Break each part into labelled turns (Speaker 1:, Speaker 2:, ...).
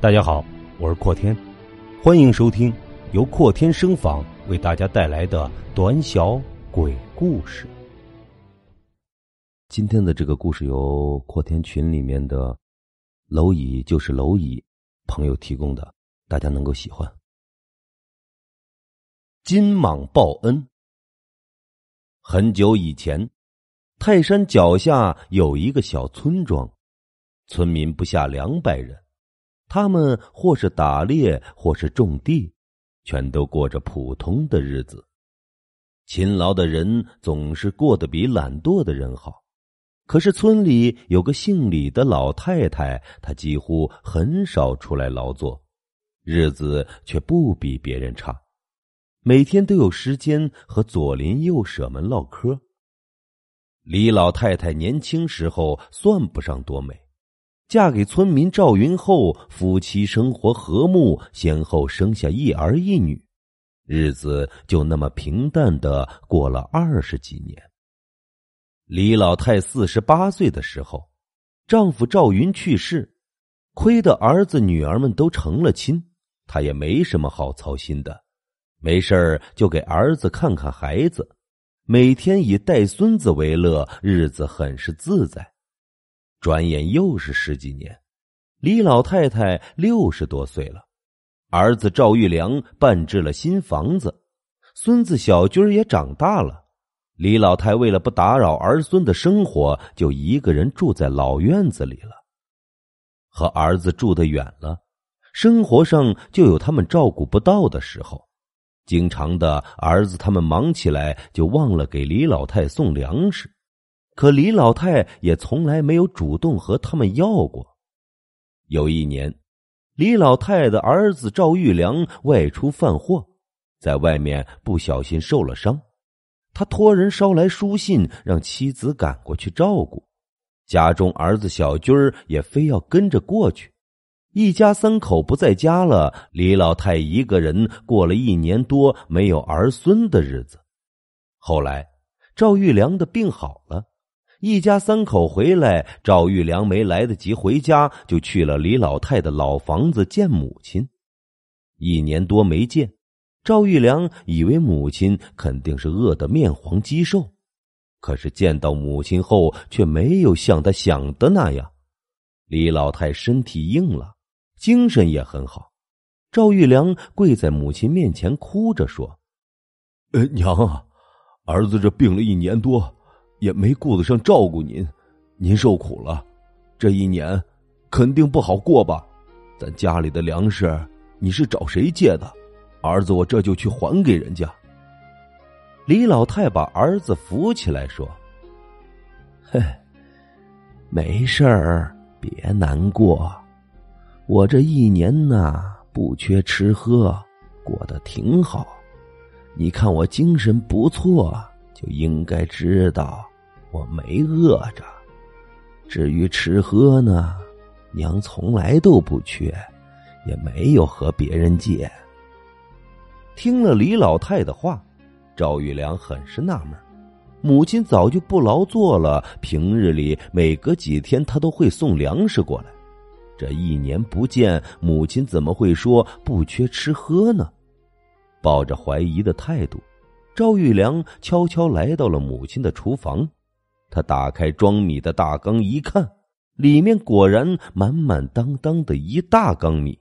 Speaker 1: 大家好，我是阔天，欢迎收听由阔天声访为大家带来的短小鬼故事。今天的这个故事由阔天群里面的蝼蚁就是蝼蚁朋友提供的，大家能够喜欢。金蟒报恩。很久以前，泰山脚下有一个小村庄，村民不下两百人。他们或是打猎，或是种地，全都过着普通的日子。勤劳的人总是过得比懒惰的人好。可是村里有个姓李的老太太，她几乎很少出来劳作，日子却不比别人差，每天都有时间和左邻右舍们唠嗑。李老太太年轻时候算不上多美。嫁给村民赵云后，夫妻生活和睦，先后生下一儿一女，日子就那么平淡的过了二十几年。李老太四十八岁的时候，丈夫赵云去世，亏得儿子女儿们都成了亲，她也没什么好操心的，没事就给儿子看看孩子，每天以带孙子为乐，日子很是自在。转眼又是十几年，李老太太六十多岁了，儿子赵玉良办置了新房子，孙子小军也长大了。李老太为了不打扰儿孙的生活，就一个人住在老院子里了。和儿子住得远了，生活上就有他们照顾不到的时候，经常的儿子他们忙起来，就忘了给李老太送粮食。可李老太也从来没有主动和他们要过。有一年，李老太的儿子赵玉良外出贩货，在外面不小心受了伤，他托人捎来书信，让妻子赶过去照顾。家中儿子小军儿也非要跟着过去，一家三口不在家了。李老太一个人过了一年多没有儿孙的日子。后来，赵玉良的病好了。一家三口回来，赵玉良没来得及回家，就去了李老太的老房子见母亲。一年多没见，赵玉良以为母亲肯定是饿得面黄肌瘦，可是见到母亲后，却没有像他想的那样。李老太身体硬了，精神也很好。赵玉良跪在母亲面前，哭着说：“
Speaker 2: 呃，娘啊，儿子这病了一年多。”也没顾得上照顾您，您受苦了。这一年肯定不好过吧？咱家里的粮食你是找谁借的？儿子，我这就去还给人家。
Speaker 1: 李老太把儿子扶起来说：“
Speaker 3: 嘿，没事儿，别难过。我这一年呐，不缺吃喝，过得挺好。你看我精神不错，就应该知道。”我没饿着，至于吃喝呢，娘从来都不缺，也没有和别人借。
Speaker 1: 听了李老太的话，赵玉良很是纳闷：母亲早就不劳作了，平日里每隔几天他都会送粮食过来，这一年不见，母亲怎么会说不缺吃喝呢？抱着怀疑的态度，赵玉良悄悄来到了母亲的厨房。他打开装米的大缸一看，里面果然满满当当的一大缸米，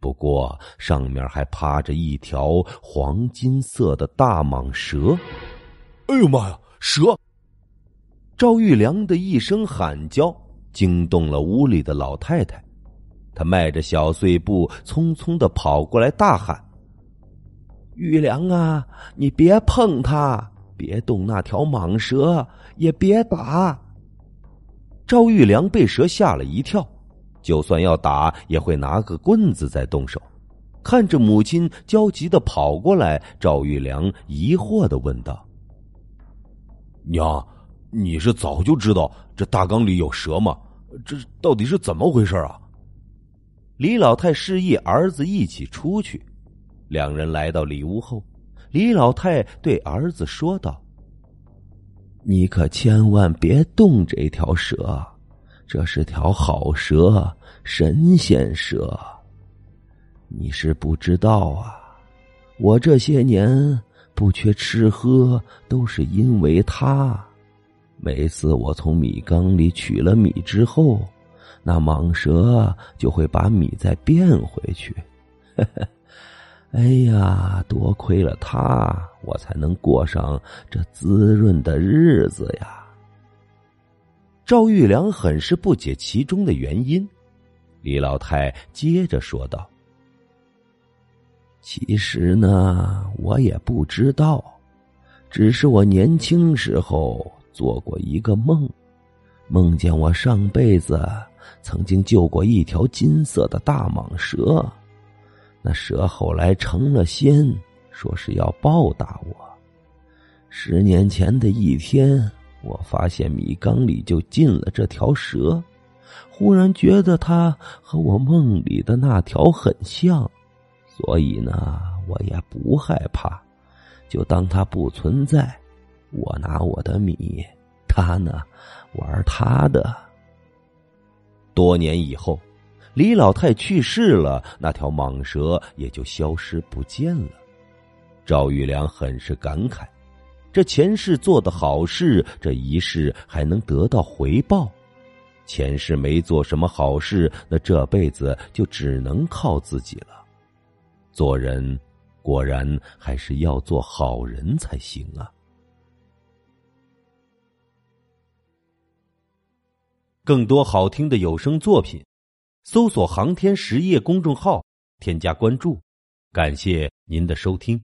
Speaker 1: 不过上面还趴着一条黄金色的大蟒蛇。
Speaker 2: 哎呦妈呀，蛇！
Speaker 1: 赵玉良的一声喊叫惊动了屋里的老太太，她迈着小碎步匆匆的跑过来，大喊：“玉良啊，你别碰它！”别动那条蟒蛇，也别打。赵玉良被蛇吓了一跳，就算要打，也会拿个棍子再动手。看着母亲焦急的跑过来，赵玉良疑惑的问道：“
Speaker 2: 娘，你是早就知道这大缸里有蛇吗？这到底是怎么回事啊？”
Speaker 1: 李老太示意儿子一起出去，两人来到里屋后。李老太对儿子说道：“
Speaker 3: 你可千万别动这条蛇，这是条好蛇，神仙蛇。你是不知道啊，我这些年不缺吃喝，都是因为它。每次我从米缸里取了米之后，那蟒蛇就会把米再变回去。呵 呵哎呀，多亏了他，我才能过上这滋润的日子呀。
Speaker 1: 赵玉良很是不解其中的原因，李老太接着说道：“
Speaker 3: 其实呢，我也不知道，只是我年轻时候做过一个梦，梦见我上辈子曾经救过一条金色的大蟒蛇，那蛇后来成了仙，说是要报答我。十年前的一天。”我发现米缸里就进了这条蛇，忽然觉得它和我梦里的那条很像，所以呢，我也不害怕，就当它不存在。我拿我的米，他呢玩他的。
Speaker 1: 多年以后，李老太去世了，那条蟒蛇也就消失不见了。赵玉良很是感慨。这前世做的好事，这一世还能得到回报；前世没做什么好事，那这辈子就只能靠自己了。做人果然还是要做好人才行啊！更多好听的有声作品，搜索“航天实业”公众号，添加关注。感谢您的收听。